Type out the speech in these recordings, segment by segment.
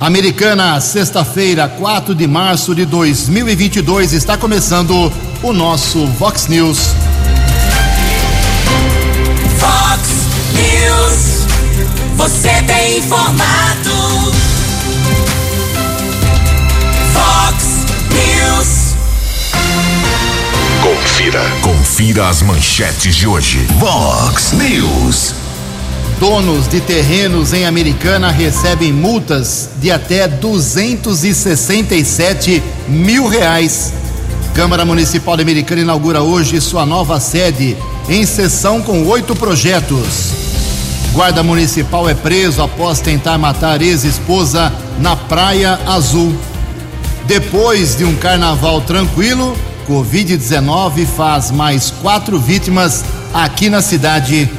Americana, sexta-feira, 4 de março de 2022, está começando o nosso Vox News. Vox News, você tem informado. Vox News. Confira. Confira as manchetes de hoje. Vox News. Donos de terrenos em Americana recebem multas de até 267 mil reais. Câmara Municipal de Americana inaugura hoje sua nova sede, em sessão com oito projetos. Guarda Municipal é preso após tentar matar ex-esposa na Praia Azul. Depois de um carnaval tranquilo, Covid-19 faz mais quatro vítimas aqui na cidade.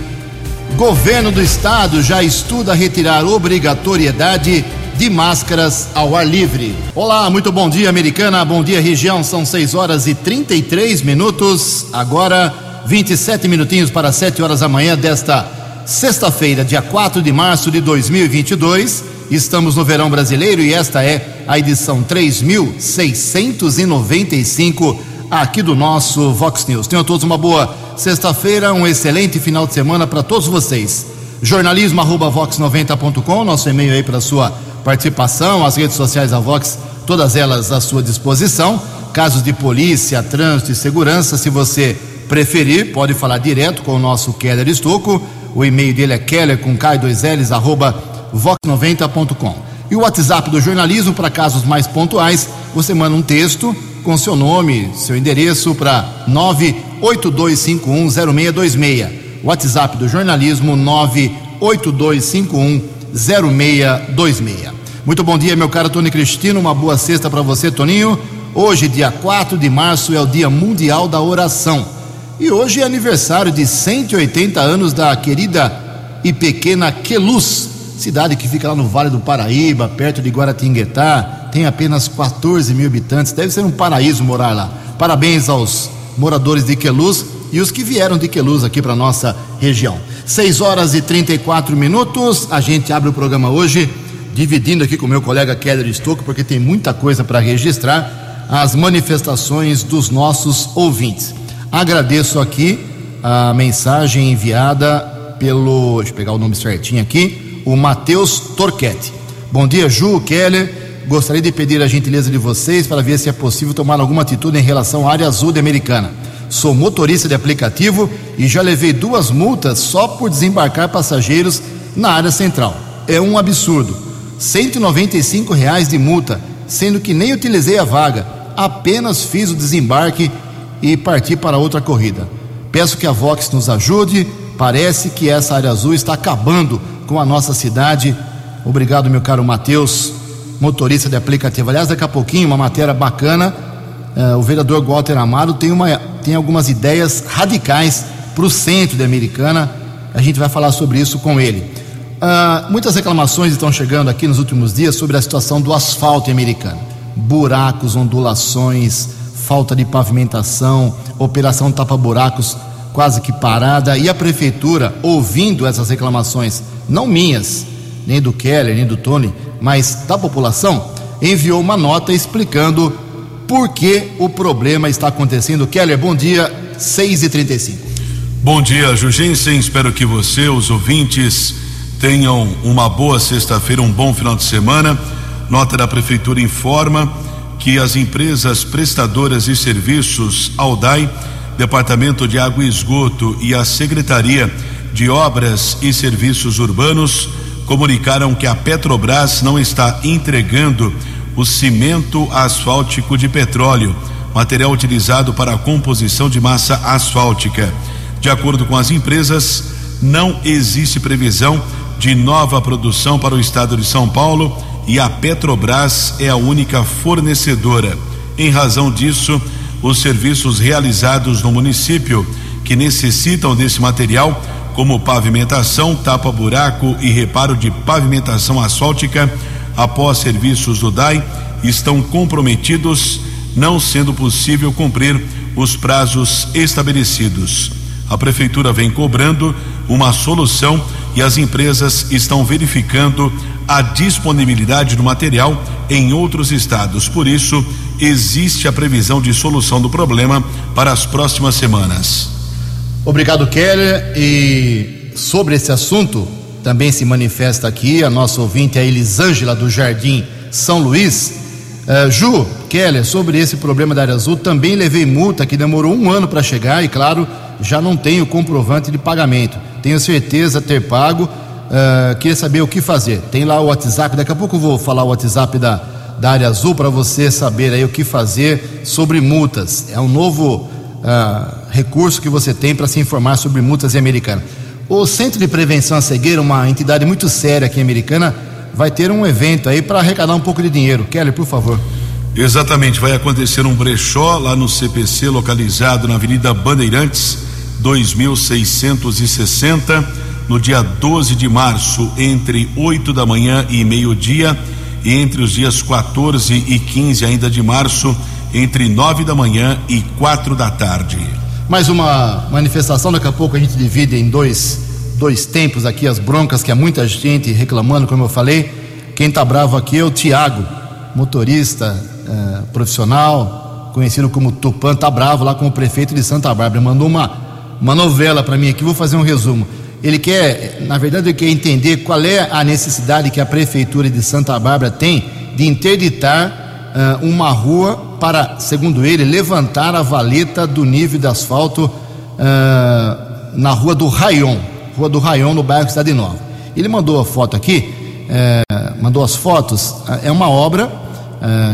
Governo do estado já estuda retirar obrigatoriedade de máscaras ao ar livre. Olá, muito bom dia, americana. Bom dia, região. São 6 horas e 33 minutos. Agora, 27 minutinhos para 7 horas da manhã desta sexta-feira, dia 4 de março de 2022. Estamos no verão brasileiro e esta é a edição 3695 aqui do nosso Vox News. Tenham todos uma boa sexta-feira, um excelente final de semana para todos vocês. Jornalismo arroba vox90.com, nosso e-mail aí para sua participação, as redes sociais da Vox, todas elas à sua disposição. Casos de polícia, trânsito e segurança, se você preferir, pode falar direto com o nosso Keller Estocco. O e-mail dele é keller com K2Ls arroba vox90.com. E o WhatsApp do jornalismo para casos mais pontuais, você manda um texto com seu nome, seu endereço para 982510626. WhatsApp do jornalismo 982510626. Muito bom dia, meu caro Tony Cristino. Uma boa sexta para você, Toninho. Hoje, dia 4 de março, é o Dia Mundial da Oração. E hoje é aniversário de 180 anos da querida e pequena Queluz, cidade que fica lá no Vale do Paraíba, perto de Guaratinguetá, tem apenas 14 mil habitantes, deve ser um paraíso morar lá. Parabéns aos moradores de Queluz e os que vieram de Queluz aqui para nossa região. 6 horas e 34 minutos, a gente abre o programa hoje, dividindo aqui com meu colega Keller Stocco, porque tem muita coisa para registrar, as manifestações dos nossos ouvintes. Agradeço aqui a mensagem enviada pelo, deixa eu pegar o nome certinho aqui, o Matheus Torquete. Bom dia, Ju, Keller. Gostaria de pedir a gentileza de vocês para ver se é possível tomar alguma atitude em relação à área azul de Americana. Sou motorista de aplicativo e já levei duas multas só por desembarcar passageiros na área central. É um absurdo. 195 reais de multa, sendo que nem utilizei a vaga, apenas fiz o desembarque e parti para outra corrida. Peço que a Vox nos ajude. Parece que essa área azul está acabando com a nossa cidade. Obrigado, meu caro Matheus, motorista de aplicativo. Aliás, daqui a pouquinho, uma matéria bacana. Uh, o vereador Walter Amaro tem, uma, tem algumas ideias radicais para o centro de Americana. A gente vai falar sobre isso com ele. Uh, muitas reclamações estão chegando aqui nos últimos dias sobre a situação do asfalto em Americana. Buracos, ondulações, falta de pavimentação, operação tapa-buracos quase que parada. E a prefeitura, ouvindo essas reclamações, não minhas, nem do Keller, nem do Tony, mas da população, enviou uma nota explicando por que o problema está acontecendo. Keller, bom dia, 6h35. Bom dia, Jugensen. Espero que você, os ouvintes, tenham uma boa sexta-feira, um bom final de semana. Nota da Prefeitura informa que as empresas prestadoras de serviços Aldai, Departamento de Água e Esgoto e a Secretaria de Obras e Serviços Urbanos comunicaram que a Petrobras não está entregando o cimento asfáltico de petróleo, material utilizado para a composição de massa asfáltica. De acordo com as empresas, não existe previsão de nova produção para o estado de São Paulo e a Petrobras é a única fornecedora. Em razão disso, os serviços realizados no município que necessitam desse material, como pavimentação, tapa-buraco e reparo de pavimentação asfáltica, após serviços do DAI, estão comprometidos, não sendo possível cumprir os prazos estabelecidos. A prefeitura vem cobrando uma solução e as empresas estão verificando a disponibilidade do material em outros estados. Por isso, existe a previsão de solução do problema para as próximas semanas. Obrigado, Keller. E sobre esse assunto, também se manifesta aqui a nossa ouvinte, a Elisângela do Jardim São Luís. Uh, Ju, Keller, sobre esse problema da área azul, também levei multa que demorou um ano para chegar e, claro, já não tenho comprovante de pagamento. Tenho certeza ter pago. Uh, queria saber o que fazer. Tem lá o WhatsApp, daqui a pouco eu vou falar o WhatsApp da, da área azul para você saber aí o que fazer sobre multas. É um novo uh, recurso que você tem para se informar sobre multas em Americana. O Centro de Prevenção à Cegueira, uma entidade muito séria aqui em Americana, vai ter um evento aí para arrecadar um pouco de dinheiro. Kelly, por favor. Exatamente, vai acontecer um brechó lá no CPC, localizado na Avenida Bandeirantes, 2660, no dia 12 de março, entre 8 da manhã e meio-dia, e entre os dias 14 e 15 ainda de março, entre 9 da manhã e 4 da tarde. Mais uma manifestação, daqui a pouco a gente divide em dois, dois tempos aqui as broncas, que há muita gente reclamando, como eu falei. Quem está bravo aqui é o Tiago, motorista eh, profissional, conhecido como Tupan, está bravo lá com o prefeito de Santa Bárbara. Mandou uma, uma novela para mim aqui, vou fazer um resumo. Ele quer, na verdade, ele quer entender qual é a necessidade que a prefeitura de Santa Bárbara tem de interditar uh, uma rua para, segundo ele, levantar a valeta do nível de asfalto uh, na rua do Raion, rua do Raion, no bairro Cidade Nova. Ele mandou a foto aqui, uh, mandou as fotos, é uma obra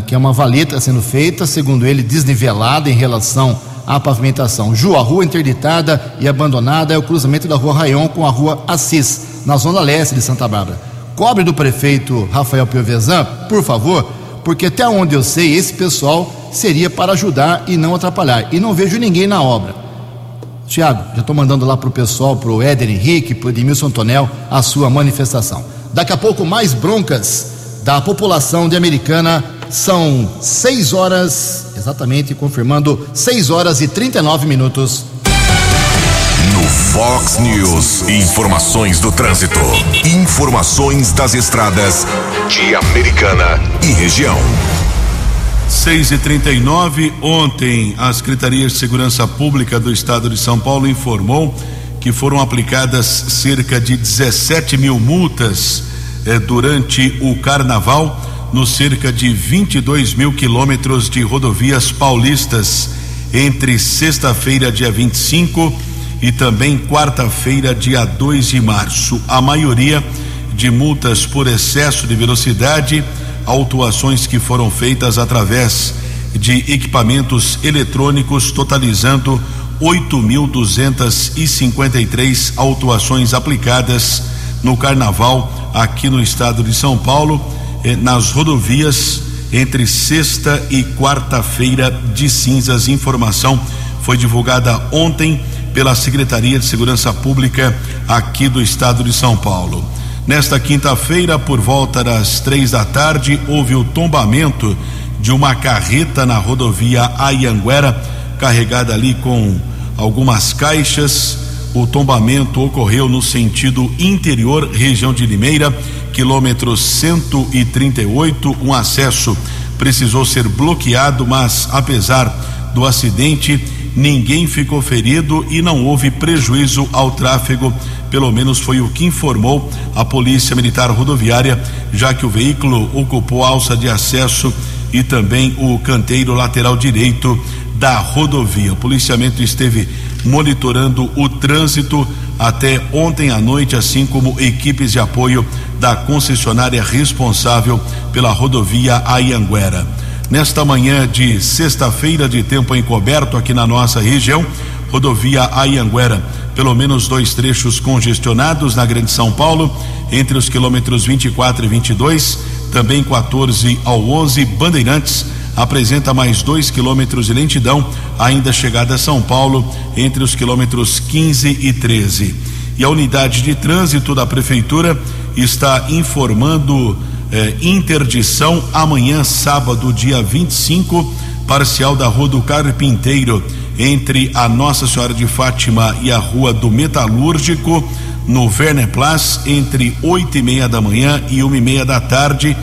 que é uma valeta sendo feita, segundo ele, desnivelada em relação à pavimentação. Ju, a rua interditada e abandonada é o cruzamento da rua Raion com a rua Assis, na zona leste de Santa Bárbara. Cobre do prefeito Rafael Piovesan, por favor, porque até onde eu sei, esse pessoal seria para ajudar e não atrapalhar. E não vejo ninguém na obra. Tiago, já estou mandando lá para o pessoal, para o Éder Henrique, para o Edmilson Tonel, a sua manifestação. Daqui a pouco, mais broncas da população de Americana. São 6 horas, exatamente, confirmando, 6 horas e 39 minutos. Fox News, informações do trânsito. Informações das estradas de Americana e região. 6 e 39 ontem a Secretaria de Segurança Pública do Estado de São Paulo informou que foram aplicadas cerca de 17 mil multas eh, durante o carnaval nos cerca de 22 mil quilômetros de rodovias paulistas entre sexta-feira, dia 25 e também quarta-feira, dia 2 de março. A maioria de multas por excesso de velocidade, autuações que foram feitas através de equipamentos eletrônicos, totalizando 8.253 autuações aplicadas no carnaval aqui no estado de São Paulo, eh, nas rodovias entre sexta e quarta-feira de cinzas. Informação foi divulgada ontem pela Secretaria de Segurança Pública aqui do estado de São Paulo. Nesta quinta-feira, por volta das três da tarde, houve o tombamento de uma carreta na rodovia Ayanguera, carregada ali com algumas caixas. O tombamento ocorreu no sentido interior, região de Limeira, quilômetro 138. Um acesso precisou ser bloqueado, mas apesar do acidente, ninguém ficou ferido e não houve prejuízo ao tráfego, pelo menos foi o que informou a Polícia Militar Rodoviária, já que o veículo ocupou a alça de acesso e também o canteiro lateral direito da rodovia. O policiamento esteve monitorando o trânsito até ontem à noite, assim como equipes de apoio da concessionária responsável pela rodovia Ayanguera nesta manhã de sexta-feira de tempo encoberto aqui na nossa região, rodovia Ayanguera, pelo menos dois trechos congestionados na Grande São Paulo, entre os quilômetros 24 e 22, também 14 ao 11, Bandeirantes apresenta mais dois quilômetros de lentidão, ainda chegada a São Paulo, entre os quilômetros 15 e 13. E a unidade de trânsito da prefeitura está informando eh, interdição amanhã, sábado, dia 25, parcial da Rua do Carpinteiro, entre a Nossa Senhora de Fátima e a Rua do Metalúrgico, no Verneplas entre oito e meia da manhã e uma e meia da tarde.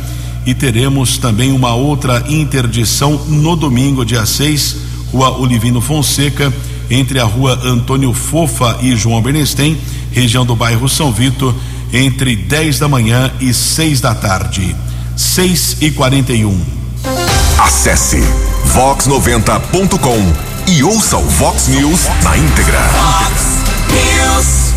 E teremos também uma outra interdição no domingo, dia 6, Rua Olivino Fonseca, entre a Rua Antônio Fofa e João Bernstein, região do bairro São Vito, entre 10 da manhã e 6 da tarde. 6 e 41. Acesse vox90.com e ouça o Vox News na íntegra. Fox News.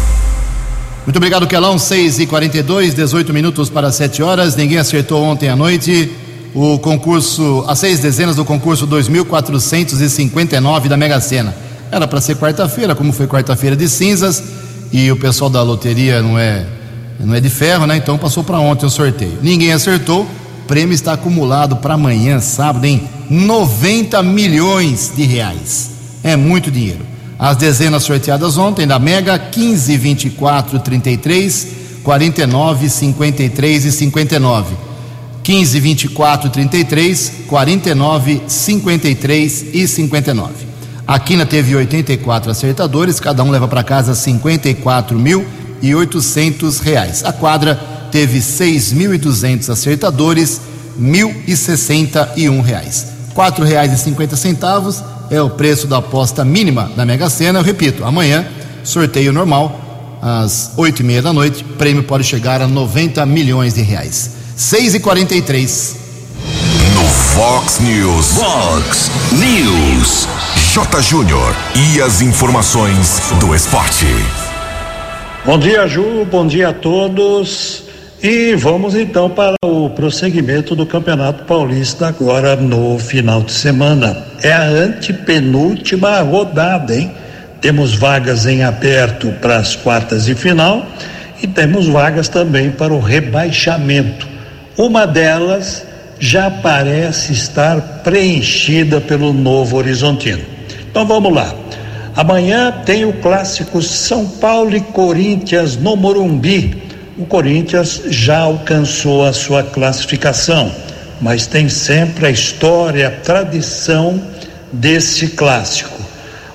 Muito obrigado, Kelão. 6 e 42 18 minutos para 7 horas. Ninguém acertou ontem à noite o concurso, as seis dezenas do concurso 2459 da Mega Sena. Era para ser quarta-feira, como foi quarta-feira de cinzas, e o pessoal da loteria não é não é de ferro, né? Então passou para ontem o sorteio. Ninguém acertou. O prêmio está acumulado para amanhã, sábado, em 90 milhões de reais. É muito dinheiro. As dezenas sorteadas ontem da Mega 15, 24, 33, 49, 53 e 59. 15, 24, 33, 49, 53 e 59. A Quina teve 84 acertadores, cada um leva para casa 54 mil e 800 reais. A quadra teve 6.200 acertadores, 1.061 reais. Quatro reais e cinquenta centavos é o preço da aposta mínima da Mega Sena. Eu repito, amanhã sorteio normal às oito e meia da noite. Prêmio pode chegar a 90 milhões de reais. 6 e 43 No Fox News. Fox News. J. Júnior. E as informações do esporte. Bom dia, Ju. Bom dia a todos. E vamos então para o prosseguimento do Campeonato Paulista agora no final de semana. É a antepenúltima rodada, hein? Temos vagas em aberto para as quartas de final e temos vagas também para o rebaixamento. Uma delas já parece estar preenchida pelo Novo Horizontino. Então vamos lá. Amanhã tem o clássico São Paulo e Corinthians no Morumbi. O Corinthians já alcançou a sua classificação, mas tem sempre a história, a tradição desse clássico.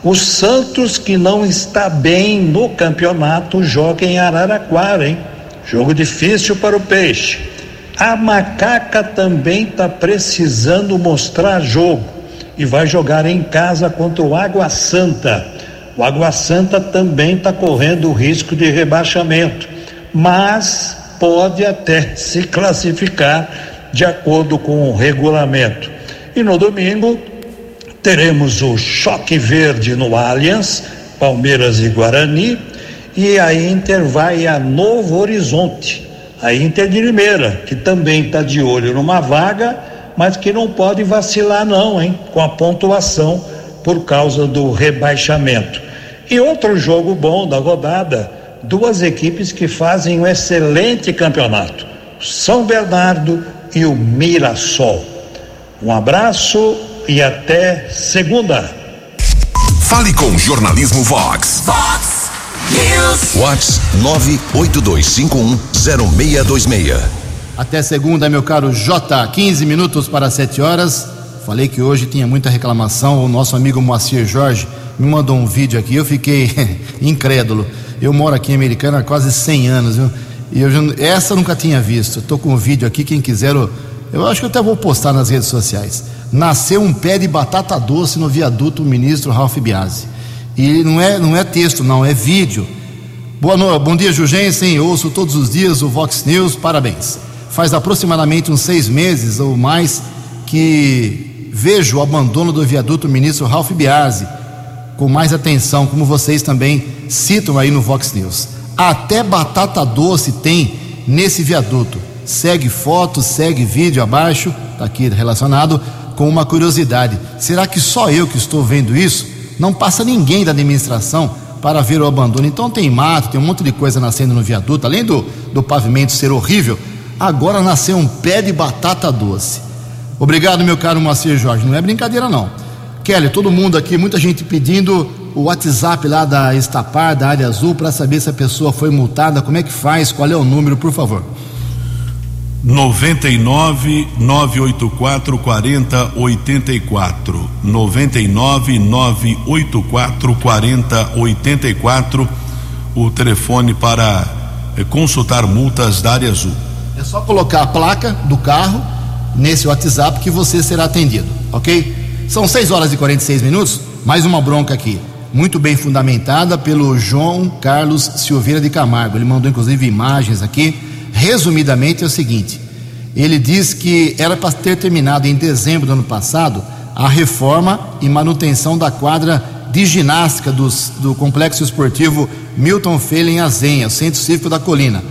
O Santos, que não está bem no campeonato, joga em Araraquara, hein? Jogo difícil para o Peixe. A Macaca também está precisando mostrar jogo e vai jogar em casa contra o Água Santa. O Água Santa também está correndo o risco de rebaixamento, mas pode até se classificar de acordo com o regulamento. E no domingo teremos o Choque Verde no Allianz, Palmeiras e Guarani, e a Inter vai a Novo Horizonte. A Inter de Limeira, que também está de olho numa vaga, mas que não pode vacilar não, hein, com a pontuação por causa do rebaixamento. E outro jogo bom da rodada, duas equipes que fazem um excelente campeonato, São Bernardo e o Mirassol. Um abraço e até segunda. Fale com Jornalismo Vox. Fox News. Vox 982510626. Até segunda, meu caro J, 15 minutos para 7 horas. Falei que hoje tinha muita reclamação. O nosso amigo Moacir Jorge me mandou um vídeo aqui. Eu fiquei incrédulo. Eu moro aqui em Americana há quase 100 anos, viu? E eu, essa eu nunca tinha visto. Estou com um vídeo aqui. Quem quiser, eu, eu acho que eu até vou postar nas redes sociais. Nasceu um pé de batata doce no viaduto ministro Ralph Biasi. E não é, não é texto, não, é vídeo. Boa noite, bom dia, Jugensen. Ouço todos os dias o Vox News, parabéns. Faz aproximadamente uns seis meses ou mais que vejo o abandono do viaduto ministro Ralph Biasi com mais atenção, como vocês também citam aí no Vox News. Até batata doce tem nesse viaduto. Segue foto, segue vídeo abaixo, está aqui relacionado, com uma curiosidade. Será que só eu que estou vendo isso? Não passa ninguém da administração para ver o abandono. Então tem mato, tem um monte de coisa nascendo no viaduto, além do, do pavimento ser horrível, agora nasceu um pé de batata doce. Obrigado, meu caro Moacir Jorge. Não é brincadeira, não. Kelly, todo mundo aqui, muita gente pedindo o WhatsApp lá da Estapar, da área azul, para saber se a pessoa foi multada, como é que faz, qual é o número, por favor. 99 984 40 84 99 984 40 84 o telefone para eh, consultar multas da área azul. É só colocar a placa do carro nesse WhatsApp que você será atendido, ok? São 6 horas e 46 minutos, mais uma bronca aqui, muito bem fundamentada pelo João Carlos Silveira de Camargo. Ele mandou inclusive imagens aqui. Resumidamente é o seguinte: ele diz que era para ter terminado em dezembro do ano passado a reforma e manutenção da quadra de ginástica dos, do Complexo Esportivo Milton Fehle em Azenha, Centro Cívico da Colina.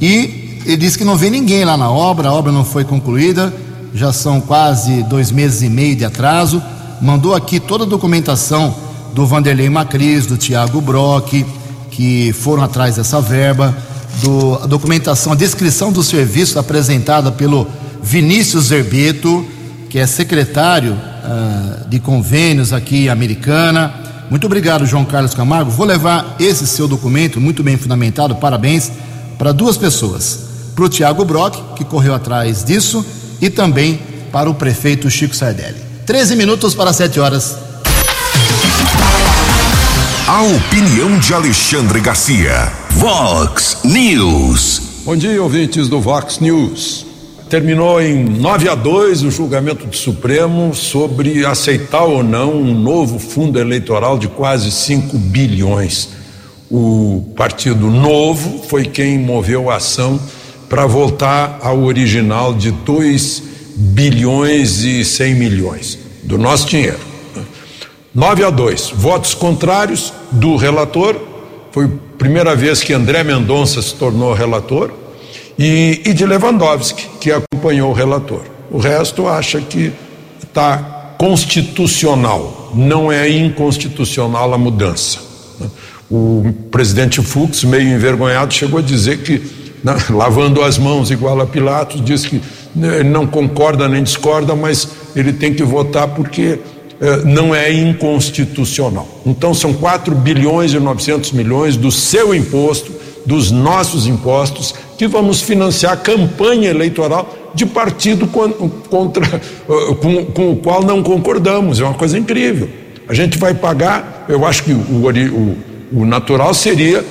E ele disse que não vê ninguém lá na obra, a obra não foi concluída, já são quase dois meses e meio de atraso. Mandou aqui toda a documentação do Vanderlei Macris, do Tiago Brock, que foram atrás dessa verba, do, a documentação, a descrição do serviço apresentada pelo Vinícius Zerbeto, que é secretário uh, de convênios aqui Americana. Muito obrigado, João Carlos Camargo. Vou levar esse seu documento, muito bem fundamentado, parabéns, para duas pessoas. Para o Tiago Brock, que correu atrás disso, e também para o prefeito Chico Sardelli. 13 minutos para 7 horas. A opinião de Alexandre Garcia. Vox News. Bom dia, ouvintes do Vox News. Terminou em 9 a 2 o julgamento do Supremo sobre aceitar ou não um novo fundo eleitoral de quase 5 bilhões. O Partido Novo foi quem moveu a ação para voltar ao original de 2 bilhões e 100 milhões do nosso dinheiro. 9 a 2. Votos contrários do relator. Foi a primeira vez que André Mendonça se tornou relator. E, e de Lewandowski, que acompanhou o relator. O resto acha que está constitucional, não é inconstitucional a mudança. O presidente Fux, meio envergonhado, chegou a dizer que, né, lavando as mãos igual a Pilatos, diz que né, não concorda nem discorda, mas ele tem que votar porque eh, não é inconstitucional. Então são 4 bilhões e 900 milhões do seu imposto, dos nossos impostos, que vamos financiar a campanha eleitoral de partido contra, eh, com, com, o qual não concordamos. É uma coisa incrível. A gente vai pagar, eu acho que o, o, o natural seria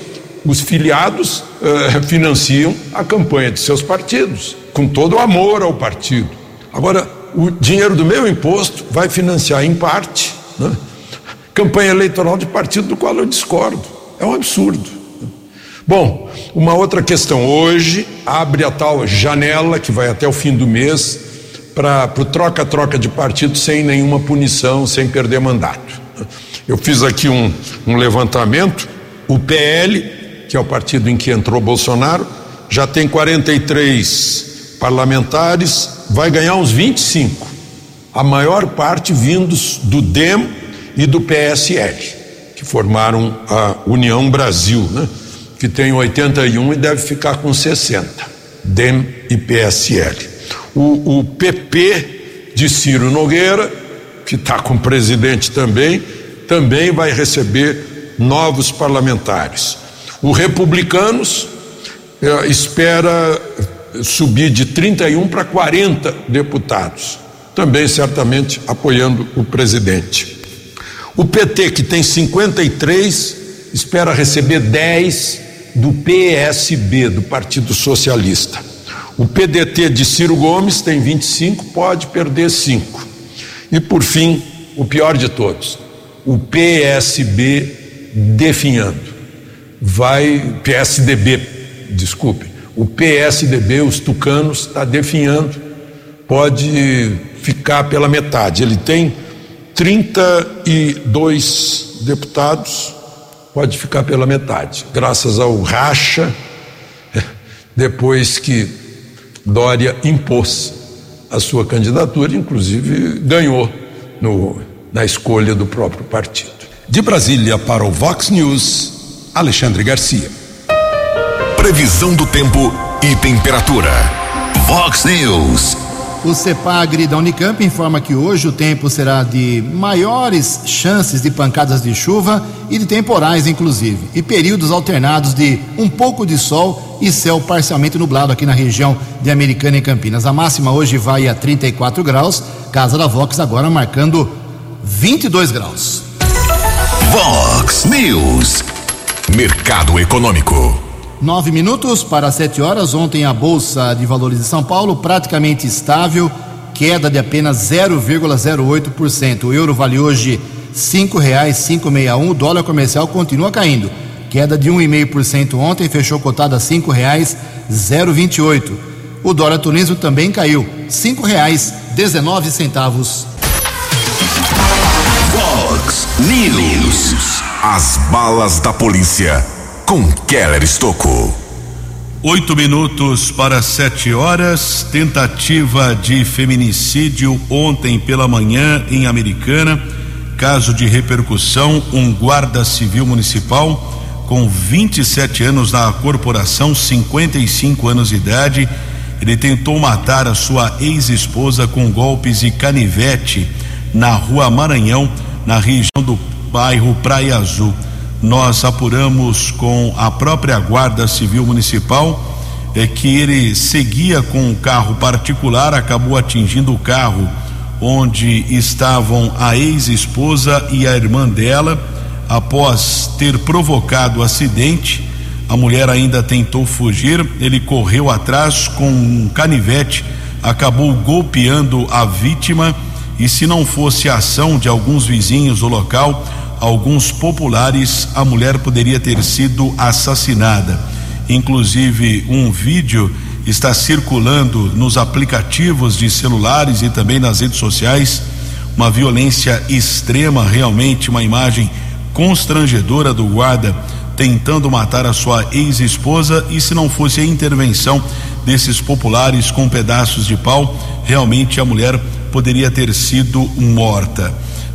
os filiados uh, financiam a campanha de seus partidos, com todo o amor ao partido. Agora, o dinheiro do meu imposto vai financiar, em parte, né, campanha eleitoral de partido do qual eu discordo. É um absurdo. Bom, uma outra questão. Hoje abre a tal janela que vai até o fim do mês para o troca-troca de partido sem nenhuma punição, sem perder mandato. Eu fiz aqui um, um levantamento. O PL, que é o partido em que entrou Bolsonaro, já tem 43 parlamentares, vai ganhar uns 25, a maior parte vindos do DEM e do PSL, que formaram a União Brasil, né? que tem 81 e deve ficar com 60, DEM e PSL. O, o PP de Ciro Nogueira, que está com o presidente também, também vai receber novos parlamentares. O Republicanos eh, espera subir de 31 para 40 deputados, também certamente apoiando o presidente. O PT, que tem 53, espera receber 10 do PSB, do Partido Socialista. O PDT de Ciro Gomes tem 25, pode perder 5. E por fim, o pior de todos, o PSB definhando. Vai, PSDB, desculpe, o PSDB, os tucanos, está definhando, pode ficar pela metade. Ele tem 32 deputados, pode ficar pela metade, graças ao racha, depois que Dória impôs a sua candidatura, inclusive ganhou no, na escolha do próprio partido. De Brasília para o Vox News, Alexandre Garcia. Previsão do tempo e temperatura. Vox News. O CEPAGRI da Unicamp informa que hoje o tempo será de maiores chances de pancadas de chuva e de temporais, inclusive, e períodos alternados de um pouco de sol e céu parcialmente nublado aqui na região de Americana e Campinas. A máxima hoje vai a 34 graus, Casa da Vox agora marcando 22 graus. Vox News. Mercado Econômico. Nove minutos para sete horas. Ontem a Bolsa de Valores de São Paulo praticamente estável, queda de apenas 0,08%. O euro vale hoje cinco reais cinco um. O dólar comercial continua caindo, queda de 1,5% ontem, fechou cotado a cinco reais zero vinte e oito. O dólar tunismo também caiu, cinco reais dezenove centavos. Fox News. As balas da polícia com Keller Estocou. Oito minutos para sete horas. Tentativa de feminicídio ontem pela manhã em Americana. Caso de repercussão: um guarda civil municipal com 27 anos na corporação, 55 anos de idade. Ele tentou matar a sua ex-esposa com golpes e canivete na rua Maranhão, na região do bairro Praia Azul. Nós apuramos com a própria Guarda Civil Municipal é que ele seguia com um carro particular, acabou atingindo o carro onde estavam a ex-esposa e a irmã dela. Após ter provocado o acidente, a mulher ainda tentou fugir. Ele correu atrás com um canivete, acabou golpeando a vítima e se não fosse a ação de alguns vizinhos do local, alguns populares, a mulher poderia ter sido assassinada. Inclusive, um vídeo está circulando nos aplicativos de celulares e também nas redes sociais. Uma violência extrema, realmente uma imagem constrangedora do guarda tentando matar a sua ex-esposa e se não fosse a intervenção desses populares com pedaços de pau, realmente a mulher poderia ter sido morta.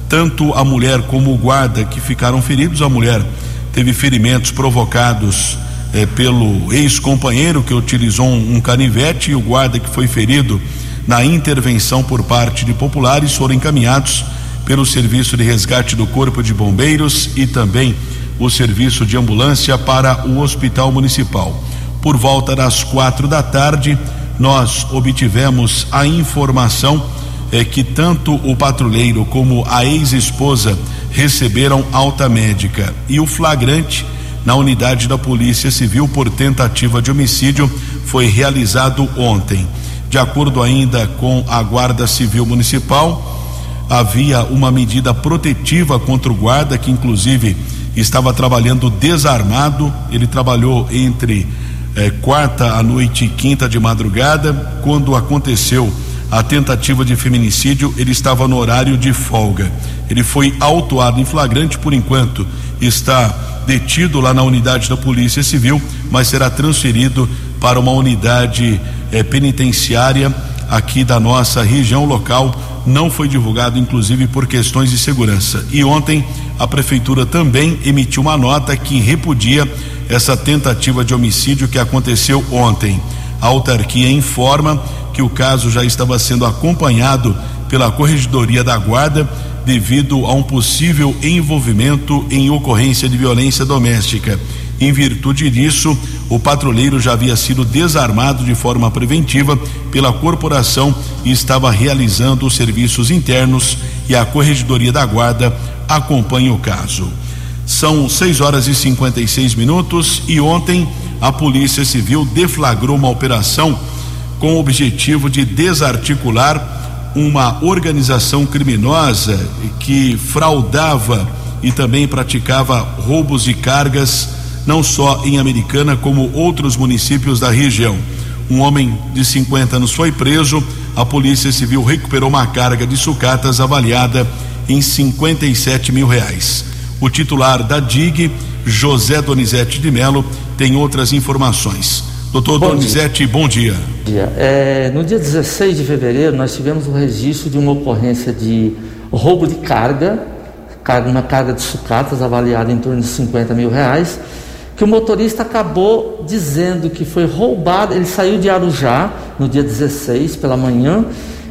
Tanto a mulher como o guarda que ficaram feridos, a mulher teve ferimentos provocados eh, pelo ex-companheiro que utilizou um, um canivete e o guarda que foi ferido na intervenção por parte de populares foram encaminhados pelo serviço de resgate do Corpo de Bombeiros e também o serviço de ambulância para o Hospital Municipal. Por volta das quatro da tarde, nós obtivemos a informação é que tanto o patrulheiro como a ex-esposa receberam alta médica e o flagrante na unidade da Polícia Civil por tentativa de homicídio foi realizado ontem. De acordo ainda com a Guarda Civil Municipal, havia uma medida protetiva contra o guarda que inclusive estava trabalhando desarmado. Ele trabalhou entre eh, quarta à noite e quinta de madrugada. Quando aconteceu a tentativa de feminicídio, ele estava no horário de folga. Ele foi autuado em flagrante por enquanto, está detido lá na unidade da Polícia Civil, mas será transferido para uma unidade eh, penitenciária aqui da nossa região local. Não foi divulgado, inclusive, por questões de segurança. E ontem a prefeitura também emitiu uma nota que repudia essa tentativa de homicídio que aconteceu ontem. A autarquia informa que o caso já estava sendo acompanhado pela Corregedoria da Guarda devido a um possível envolvimento em ocorrência de violência doméstica. Em virtude disso, o patrulheiro já havia sido desarmado de forma preventiva pela corporação e estava realizando os serviços internos e a Corregedoria da Guarda acompanha o caso. São 6 horas e 56 minutos e ontem a Polícia Civil deflagrou uma operação com o objetivo de desarticular uma organização criminosa que fraudava e também praticava roubos de cargas, não só em Americana, como outros municípios da região. Um homem de 50 anos foi preso, a Polícia Civil recuperou uma carga de sucatas avaliada em 57 mil reais. O titular da DIG, José Donizete de Melo, tem outras informações. Doutor bom Donizete, dia. bom dia. Bom dia. É, no dia 16 de fevereiro, nós tivemos o registro de uma ocorrência de roubo de carga, uma carga de sucatas avaliada em torno de 50 mil reais, que o motorista acabou dizendo que foi roubado. Ele saiu de Arujá no dia 16 pela manhã,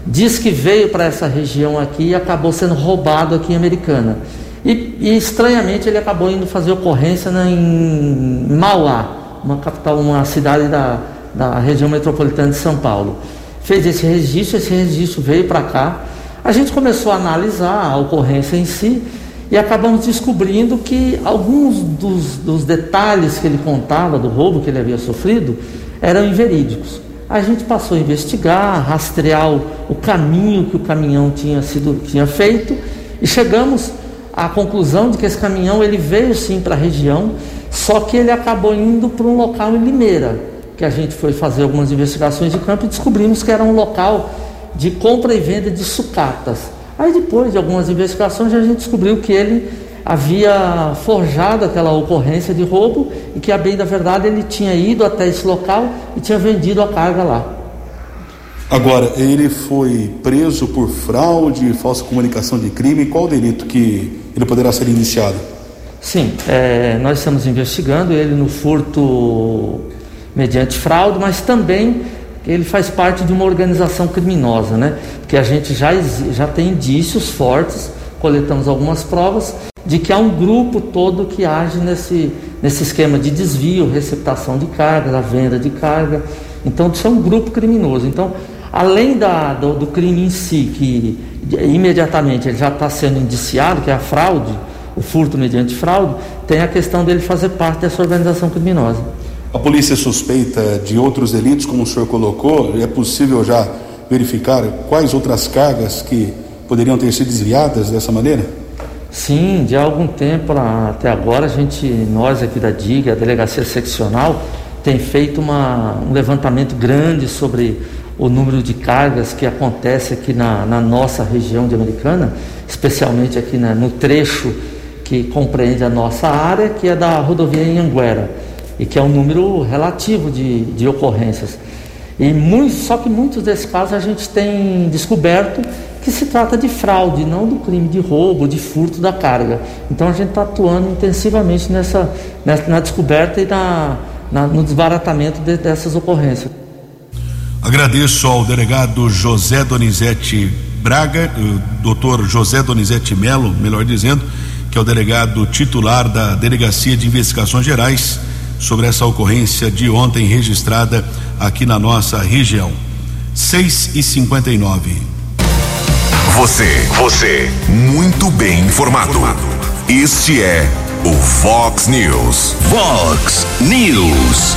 diz que veio para essa região aqui e acabou sendo roubado aqui em Americana. E, e estranhamente ele acabou indo fazer ocorrência na, em Mauá uma capital, uma cidade da, da região metropolitana de São Paulo. Fez esse registro, esse registro veio para cá. A gente começou a analisar a ocorrência em si e acabamos descobrindo que alguns dos, dos detalhes que ele contava do roubo que ele havia sofrido eram inverídicos. A gente passou a investigar, rastrear o, o caminho que o caminhão tinha sido tinha feito e chegamos à conclusão de que esse caminhão ele veio sim para a região, só que ele acabou indo para um local em Limeira, que a gente foi fazer algumas investigações de campo e descobrimos que era um local de compra e venda de sucatas. Aí depois de algumas investigações a gente descobriu que ele havia forjado aquela ocorrência de roubo e que a bem da verdade ele tinha ido até esse local e tinha vendido a carga lá. Agora, ele foi preso por fraude, falsa comunicação de crime. Qual o delito que ele poderá ser indiciado? Sim, é, nós estamos investigando ele no furto mediante fraude, mas também ele faz parte de uma organização criminosa, né? Porque a gente já, já tem indícios fortes, coletamos algumas provas de que há um grupo todo que age nesse, nesse esquema de desvio, receptação de carga, da venda de carga. Então, isso é um grupo criminoso. Então, além da, do, do crime em si, que imediatamente ele já está sendo indiciado, que é a fraude, o furto mediante fraude, tem a questão dele fazer parte dessa organização criminosa. A polícia suspeita de outros delitos, como o senhor colocou, é possível já verificar quais outras cargas que poderiam ter sido desviadas dessa maneira? Sim, de algum tempo até agora a gente, nós aqui da DIG, a delegacia seccional, tem feito uma, um levantamento grande sobre o número de cargas que acontece aqui na, na nossa região de Americana, especialmente aqui na, no trecho que compreende a nossa área, que é da rodovia em Anguera e que é um número relativo de, de ocorrências. E muito, só que muitos desses casos a gente tem descoberto que se trata de fraude, não do crime de roubo, de furto da carga. Então a gente está atuando intensivamente nessa, nessa, na descoberta e na, na no desbaratamento de, dessas ocorrências. Agradeço ao delegado José Donizete Braga, doutor José Donizete Melo, melhor dizendo, que é o delegado titular da Delegacia de Investigações Gerais sobre essa ocorrência de ontem registrada aqui na nossa região. 6 e 59 Você, você, muito bem informado. Este é o Fox News. Fox News.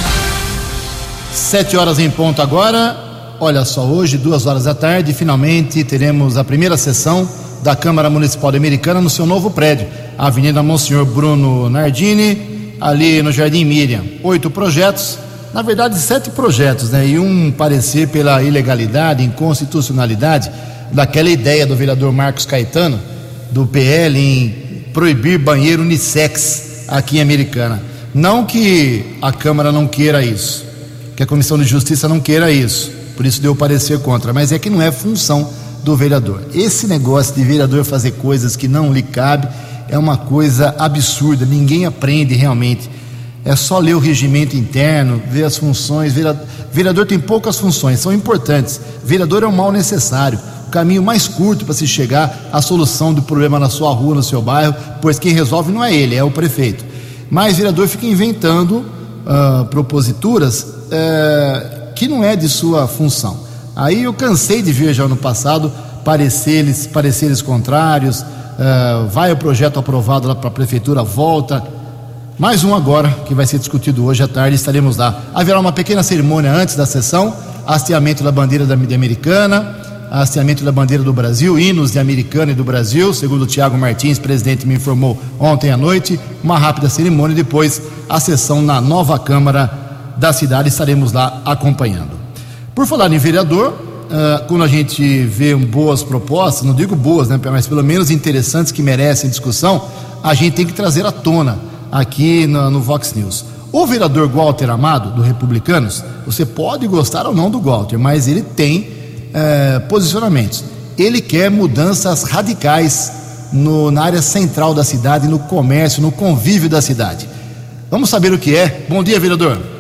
Sete horas em ponto agora. Olha só, hoje, duas horas da tarde, finalmente teremos a primeira sessão da Câmara Municipal de Americana no seu novo prédio, Avenida Monsenhor Bruno Nardini, ali no Jardim Miriam. Oito projetos, na verdade sete projetos, né? E um parecer pela ilegalidade, inconstitucionalidade daquela ideia do vereador Marcos Caetano, do PL, em proibir banheiro unissex aqui em Americana. Não que a Câmara não queira isso, que a Comissão de Justiça não queira isso, por isso deu parecer contra, mas é que não é função do vereador. Esse negócio de vereador fazer coisas que não lhe cabe é uma coisa absurda, ninguém aprende realmente. É só ler o regimento interno, ver as funções. Vereador, tem poucas funções, são importantes. Vereador é um mal necessário, o caminho mais curto para se chegar à solução do problema na sua rua, no seu bairro, pois quem resolve não é ele, é o prefeito. Mas vereador fica inventando uh, proposituras uh, que não é de sua função. Aí eu cansei de ver já no passado pareceres, pareceres contrários, Uh, vai o projeto aprovado lá para a prefeitura, volta. Mais um agora, que vai ser discutido hoje à tarde, estaremos lá. Haverá uma pequena cerimônia antes da sessão, hasteamento da bandeira da mídia americana, hasteamento da bandeira do Brasil, hinos de Americana e do Brasil, segundo o Tiago Martins, presidente, me informou ontem à noite. Uma rápida cerimônia depois a sessão na nova Câmara da cidade, estaremos lá acompanhando. Por falar em vereador, uh, quando a gente vê boas propostas, não digo boas, né, mas pelo menos interessantes que merecem discussão, a gente tem que trazer à tona aqui no, no Vox News. O vereador Walter Amado, do Republicanos, você pode gostar ou não do Walter, mas ele tem uh, posicionamentos. Ele quer mudanças radicais no, na área central da cidade, no comércio, no convívio da cidade. Vamos saber o que é. Bom dia, vereador.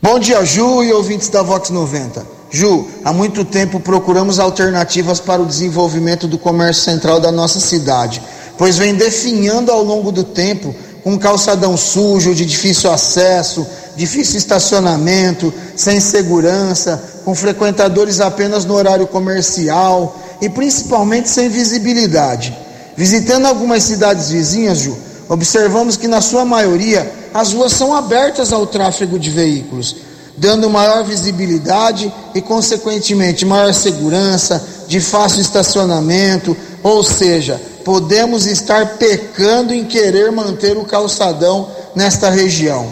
Bom dia, Ju e ouvintes da Vox 90. Ju, há muito tempo procuramos alternativas para o desenvolvimento do comércio central da nossa cidade, pois vem definhando ao longo do tempo com calçadão sujo, de difícil acesso, difícil estacionamento, sem segurança, com frequentadores apenas no horário comercial e principalmente sem visibilidade. Visitando algumas cidades vizinhas, Ju, observamos que na sua maioria as ruas são abertas ao tráfego de veículos, dando maior visibilidade e, consequentemente, maior segurança, de fácil estacionamento, ou seja, podemos estar pecando em querer manter o calçadão nesta região.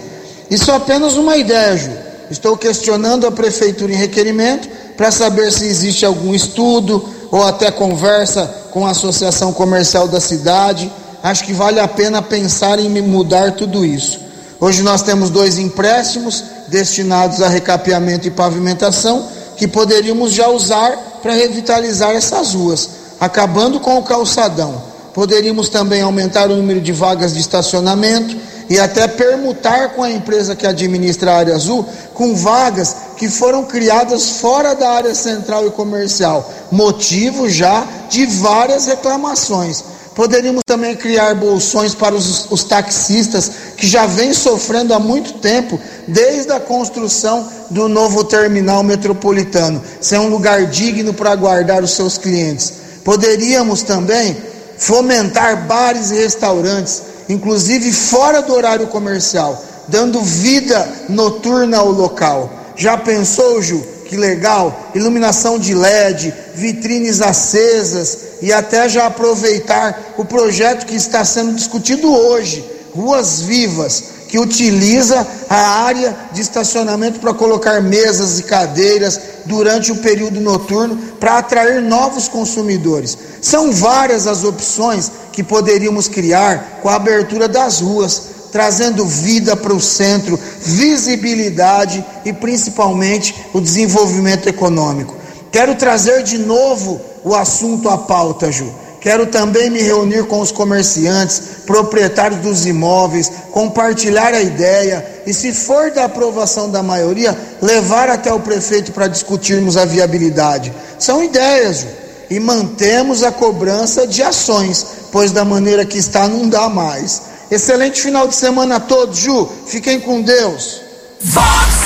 Isso é apenas uma ideia, Ju. Estou questionando a prefeitura em requerimento para saber se existe algum estudo ou até conversa com a associação comercial da cidade. Acho que vale a pena pensar em mudar tudo isso. Hoje nós temos dois empréstimos destinados a recapeamento e pavimentação que poderíamos já usar para revitalizar essas ruas, acabando com o calçadão. Poderíamos também aumentar o número de vagas de estacionamento e até permutar com a empresa que administra a área azul com vagas que foram criadas fora da área central e comercial, motivo já de várias reclamações. Poderíamos também criar bolsões para os, os taxistas que já vêm sofrendo há muito tempo, desde a construção do novo terminal metropolitano. Ser um lugar digno para aguardar os seus clientes. Poderíamos também fomentar bares e restaurantes inclusive fora do horário comercial, dando vida noturna ao local. Já pensou, Ju? Que legal! Iluminação de LED, vitrines acesas e até já aproveitar o projeto que está sendo discutido hoje, Ruas Vivas que utiliza a área de estacionamento para colocar mesas e cadeiras durante o período noturno para atrair novos consumidores. São várias as opções que poderíamos criar com a abertura das ruas, trazendo vida para o centro, visibilidade e principalmente o desenvolvimento econômico. Quero trazer de novo o assunto à pauta, Ju Quero também me reunir com os comerciantes, proprietários dos imóveis, compartilhar a ideia e, se for da aprovação da maioria, levar até o prefeito para discutirmos a viabilidade. São ideias, Ju. E mantemos a cobrança de ações, pois da maneira que está não dá mais. Excelente final de semana a todos, Ju. Fiquem com Deus. Fox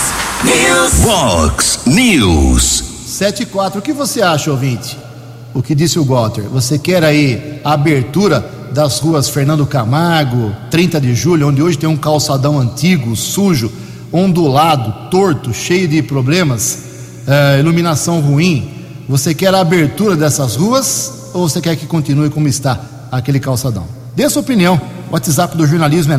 News. Fox News. 7 e 4. O que você acha, ouvinte? O que disse o Walter. Você quer aí a abertura das ruas Fernando Camargo, 30 de julho, onde hoje tem um calçadão antigo, sujo, ondulado, torto, cheio de problemas, é, iluminação ruim. Você quer a abertura dessas ruas ou você quer que continue como está aquele calçadão? Dê sua opinião. O WhatsApp do jornalismo é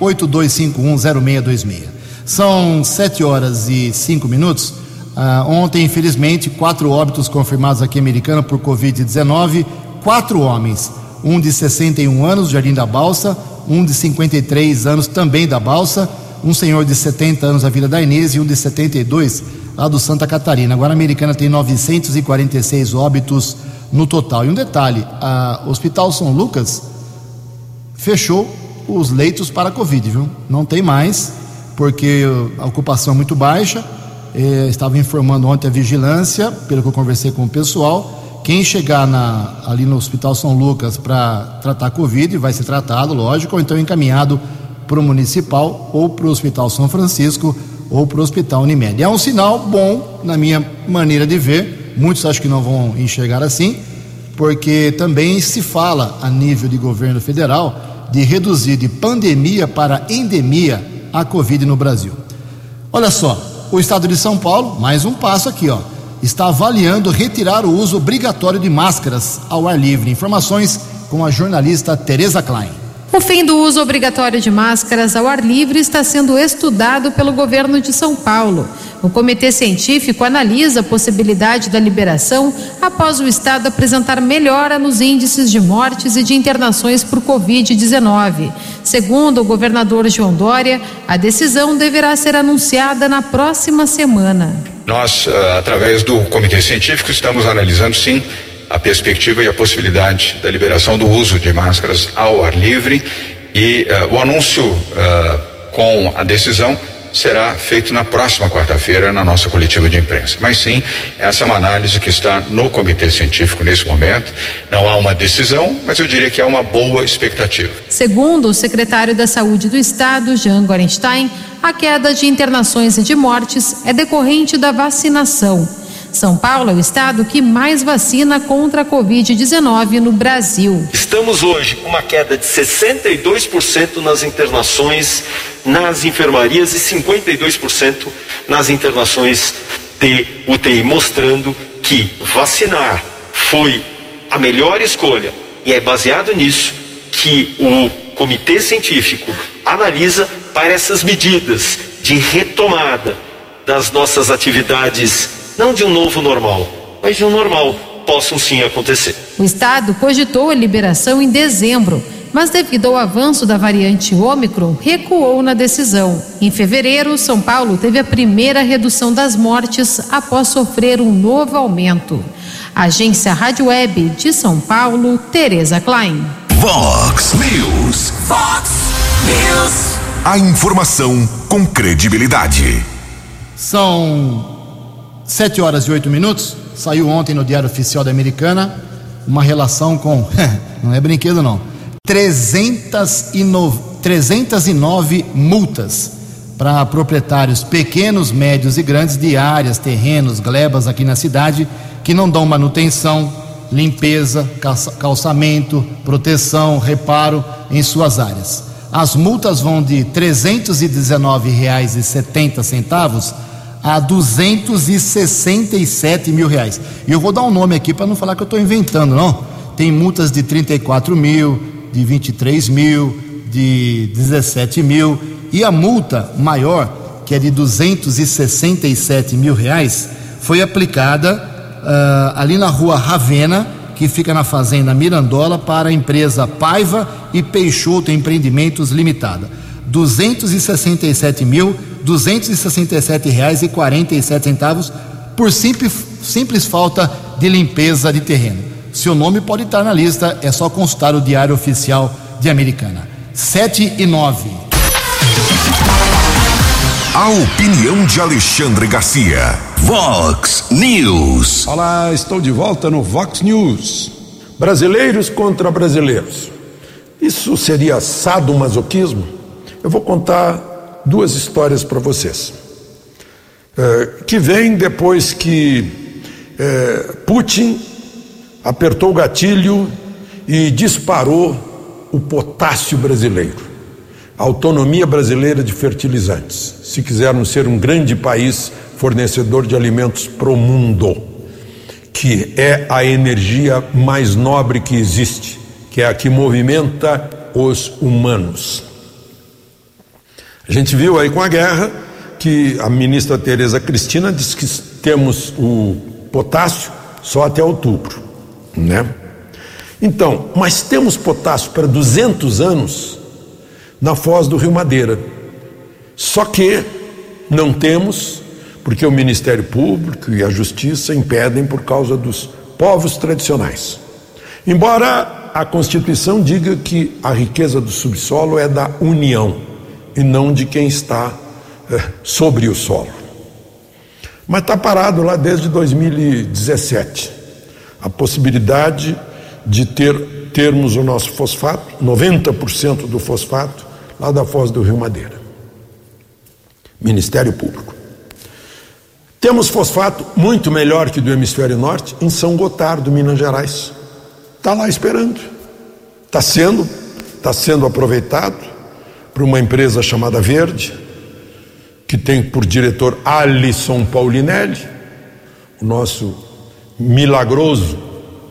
982510626. São 7 horas e 5 minutos. Uh, ontem, infelizmente, quatro óbitos confirmados aqui em Americana por Covid-19. Quatro homens, um de 61 anos, Jardim da Balsa, um de 53 anos, também da Balsa, um senhor de 70 anos, da Vila da Inês, e um de 72, lá do Santa Catarina. Agora, a Americana tem 946 óbitos no total. E um detalhe: o Hospital São Lucas fechou os leitos para Covid, viu? Não tem mais, porque a ocupação é muito baixa eh, estava informando ontem a vigilância, pelo que eu conversei com o pessoal. Quem chegar na, ali no Hospital São Lucas para tratar Covid vai ser tratado, lógico, ou então encaminhado para o municipal ou para o Hospital São Francisco ou para o Hospital Unimed. É um sinal bom, na minha maneira de ver. Muitos acho que não vão enxergar assim, porque também se fala a nível de governo federal de reduzir de pandemia para endemia a Covid no Brasil. Olha só, o estado de São Paulo, mais um passo aqui, ó, está avaliando retirar o uso obrigatório de máscaras ao ar livre. Informações com a jornalista Tereza Klein. O fim do uso obrigatório de máscaras ao ar livre está sendo estudado pelo governo de São Paulo. O comitê científico analisa a possibilidade da liberação após o estado apresentar melhora nos índices de mortes e de internações por Covid-19. Segundo o governador João Dória, a decisão deverá ser anunciada na próxima semana. Nós, eh, através do comitê científico, estamos analisando sim a perspectiva e a possibilidade da liberação do uso de máscaras ao ar livre e uh, o anúncio uh, com a decisão será feito na próxima quarta-feira na nossa coletiva de imprensa. Mas sim, essa é uma análise que está no comitê científico nesse momento. Não há uma decisão, mas eu diria que há uma boa expectativa. Segundo o secretário da Saúde do Estado, Jean Gorenstein, a queda de internações e de mortes é decorrente da vacinação. São Paulo é o estado que mais vacina contra a Covid-19 no Brasil. Estamos hoje com uma queda de 62% nas internações nas enfermarias e 52% nas internações de UTI, mostrando que vacinar foi a melhor escolha e é baseado nisso que o comitê científico analisa para essas medidas de retomada das nossas atividades, não de um novo normal, mas de um normal, possam sim acontecer. O Estado cogitou a liberação em dezembro, mas devido ao avanço da variante Ômicron, recuou na decisão. Em fevereiro, São Paulo teve a primeira redução das mortes após sofrer um novo aumento. Agência Rádio Web de São Paulo, Tereza Klein. Vox News. Fox News. A informação com credibilidade. São sete horas e oito minutos. Saiu ontem no Diário Oficial da Americana uma relação com. não é brinquedo, não. 309, 309 multas para proprietários pequenos, médios e grandes de áreas, terrenos, glebas aqui na cidade que não dão manutenção, limpeza, calçamento, proteção, reparo em suas áreas. As multas vão de R$ 319,70 a 267 mil reais. E eu vou dar um nome aqui para não falar que eu estou inventando, não. Tem multas de 34 mil, de 23 mil, de 17 mil e a multa maior, que é de 267 mil reais, foi aplicada uh, ali na rua Ravena, que fica na fazenda Mirandola, para a empresa Paiva e Peixoto Empreendimentos Limitada. 267 mil 267 reais e 47 centavos por simples, simples falta de limpeza de terreno. Seu nome pode estar na lista, é só consultar o Diário Oficial de Americana. 7 e 9. A opinião de Alexandre Garcia. Vox News. Olá, estou de volta no Vox News. Brasileiros contra brasileiros. Isso seria sadomasoquismo? Eu vou contar duas histórias para vocês. É, que vem depois que é, Putin apertou o gatilho e disparou o potássio brasileiro autonomia brasileira de fertilizantes, se quisermos ser um grande país fornecedor de alimentos para o mundo, que é a energia mais nobre que existe, que é a que movimenta os humanos. A gente viu aí com a guerra que a ministra Tereza Cristina disse que temos o potássio só até outubro, né? Então, mas temos potássio para 200 anos na foz do Rio Madeira. Só que não temos, porque o Ministério Público e a Justiça impedem por causa dos povos tradicionais. Embora a Constituição diga que a riqueza do subsolo é da União e não de quem está é, sobre o solo. Mas está parado lá desde 2017. A possibilidade de ter termos o nosso fosfato, 90% do fosfato, lá da foz do Rio Madeira. Ministério Público. Temos fosfato muito melhor que do hemisfério norte em São Gotardo, Minas Gerais. Está lá esperando. Está sendo, está sendo aproveitado por uma empresa chamada Verde, que tem por diretor Alisson Paulinelli, o nosso milagroso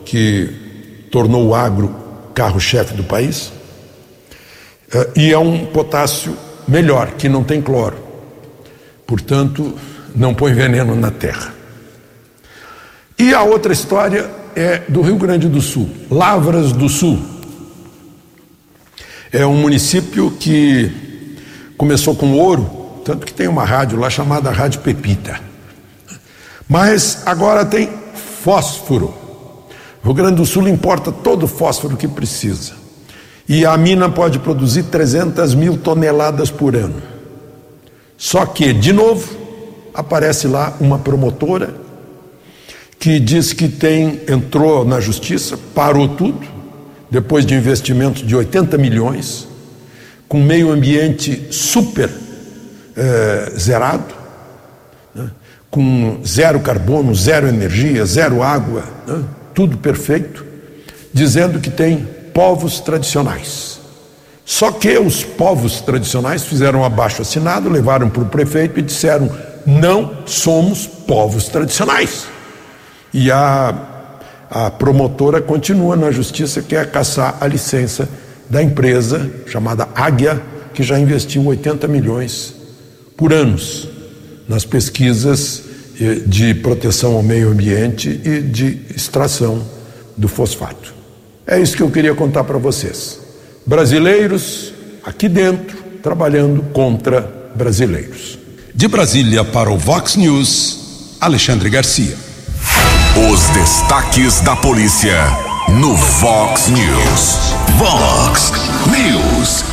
que tornou o agro carro-chefe do país. Eh, e é um potássio melhor, que não tem cloro. Portanto, não põe veneno na terra. E a outra história é do Rio Grande do Sul, Lavras do Sul. É um município que começou com ouro, tanto que tem uma rádio lá chamada Rádio Pepita. Mas agora tem fósforo. O Rio Grande do Sul importa todo o fósforo que precisa. E a mina pode produzir 300 mil toneladas por ano. Só que, de novo, aparece lá uma promotora que diz que tem entrou na justiça, parou tudo, depois de investimentos de 80 milhões, com meio ambiente super eh, zerado, né? com zero carbono, zero energia, zero água, né? tudo perfeito, dizendo que tem povos tradicionais. Só que os povos tradicionais fizeram um abaixo assinado, levaram para o prefeito e disseram: não somos povos tradicionais. E a, a promotora continua na justiça, quer caçar a licença da empresa chamada Águia, que já investiu 80 milhões por anos nas pesquisas eh, de proteção ao meio ambiente e de extração do fosfato. É isso que eu queria contar para vocês. Brasileiros aqui dentro trabalhando contra brasileiros. De Brasília para o Vox News, Alexandre Garcia. Os destaques da polícia no Vox News. Vox News.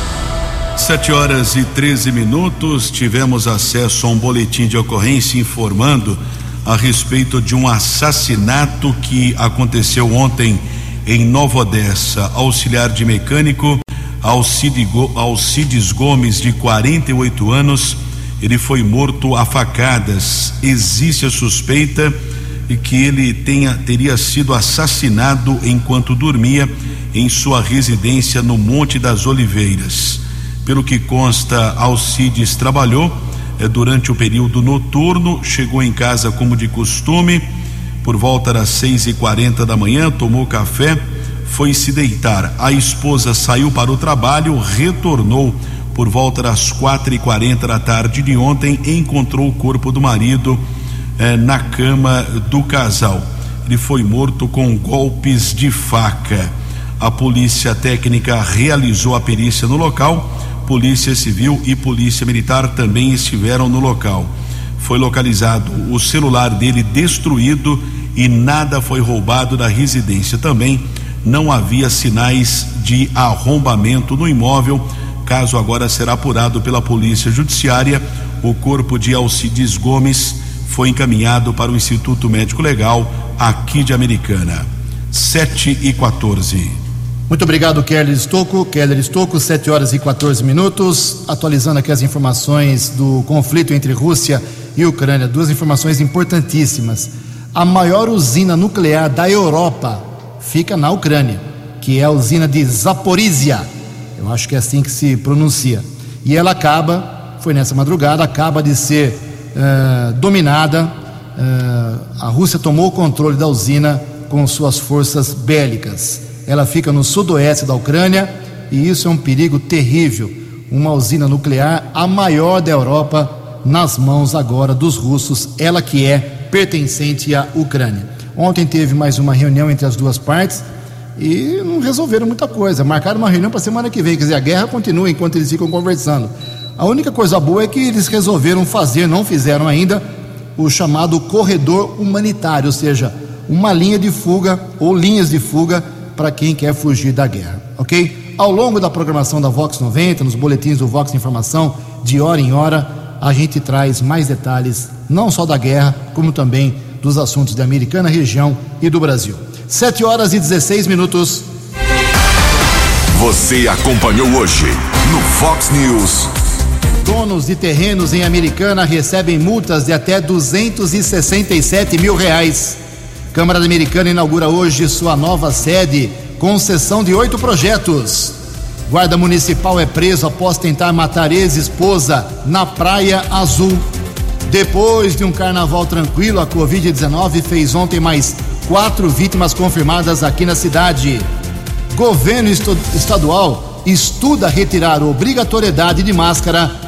Sete horas e 13 minutos, tivemos acesso a um boletim de ocorrência informando a respeito de um assassinato que aconteceu ontem em Nova Odessa. Auxiliar de mecânico Alcides Gomes, de 48 anos, ele foi morto a facadas. Existe a suspeita de que ele tenha, teria sido assassinado enquanto dormia em sua residência no Monte das Oliveiras. Pelo que consta, Alcides trabalhou eh, durante o período noturno, chegou em casa como de costume, por volta das seis e quarenta da manhã, tomou café foi se deitar. A esposa saiu para o trabalho, retornou por volta das quatro e quarenta da tarde de ontem, encontrou o corpo do marido eh, na cama do casal. Ele foi morto com golpes de faca. A polícia técnica realizou a perícia no local. Polícia Civil e Polícia Militar também estiveram no local. Foi localizado o celular dele destruído e nada foi roubado da residência. Também não havia sinais de arrombamento no imóvel. Caso agora será apurado pela Polícia Judiciária, o corpo de Alcides Gomes foi encaminhado para o Instituto Médico Legal aqui de Americana. 7 e 14. Muito obrigado, Keller Estocco. Keller Estocco, 7 horas e 14 minutos. Atualizando aqui as informações do conflito entre Rússia e Ucrânia. Duas informações importantíssimas. A maior usina nuclear da Europa fica na Ucrânia, que é a usina de Zaporizhia. Eu acho que é assim que se pronuncia. E ela acaba, foi nessa madrugada, acaba de ser uh, dominada. Uh, a Rússia tomou o controle da usina com suas forças bélicas. Ela fica no sudoeste da Ucrânia e isso é um perigo terrível. Uma usina nuclear, a maior da Europa, nas mãos agora dos russos, ela que é pertencente à Ucrânia. Ontem teve mais uma reunião entre as duas partes e não resolveram muita coisa. Marcaram uma reunião para semana que vem. Quer dizer, a guerra continua enquanto eles ficam conversando. A única coisa boa é que eles resolveram fazer, não fizeram ainda, o chamado corredor humanitário, ou seja, uma linha de fuga ou linhas de fuga para quem quer fugir da guerra, ok? Ao longo da programação da Vox 90, nos boletins do Vox Informação, de hora em hora, a gente traz mais detalhes, não só da guerra, como também dos assuntos da Americana, região e do Brasil. 7 horas e 16 minutos. Você acompanhou hoje no Fox News. Donos de terrenos em Americana recebem multas de até 267 mil reais. Câmara da Americana inaugura hoje sua nova sede, com sessão de oito projetos. Guarda municipal é preso após tentar matar ex-esposa na Praia Azul. Depois de um carnaval tranquilo, a Covid-19 fez ontem mais quatro vítimas confirmadas aqui na cidade. Governo estadual estuda retirar obrigatoriedade de máscara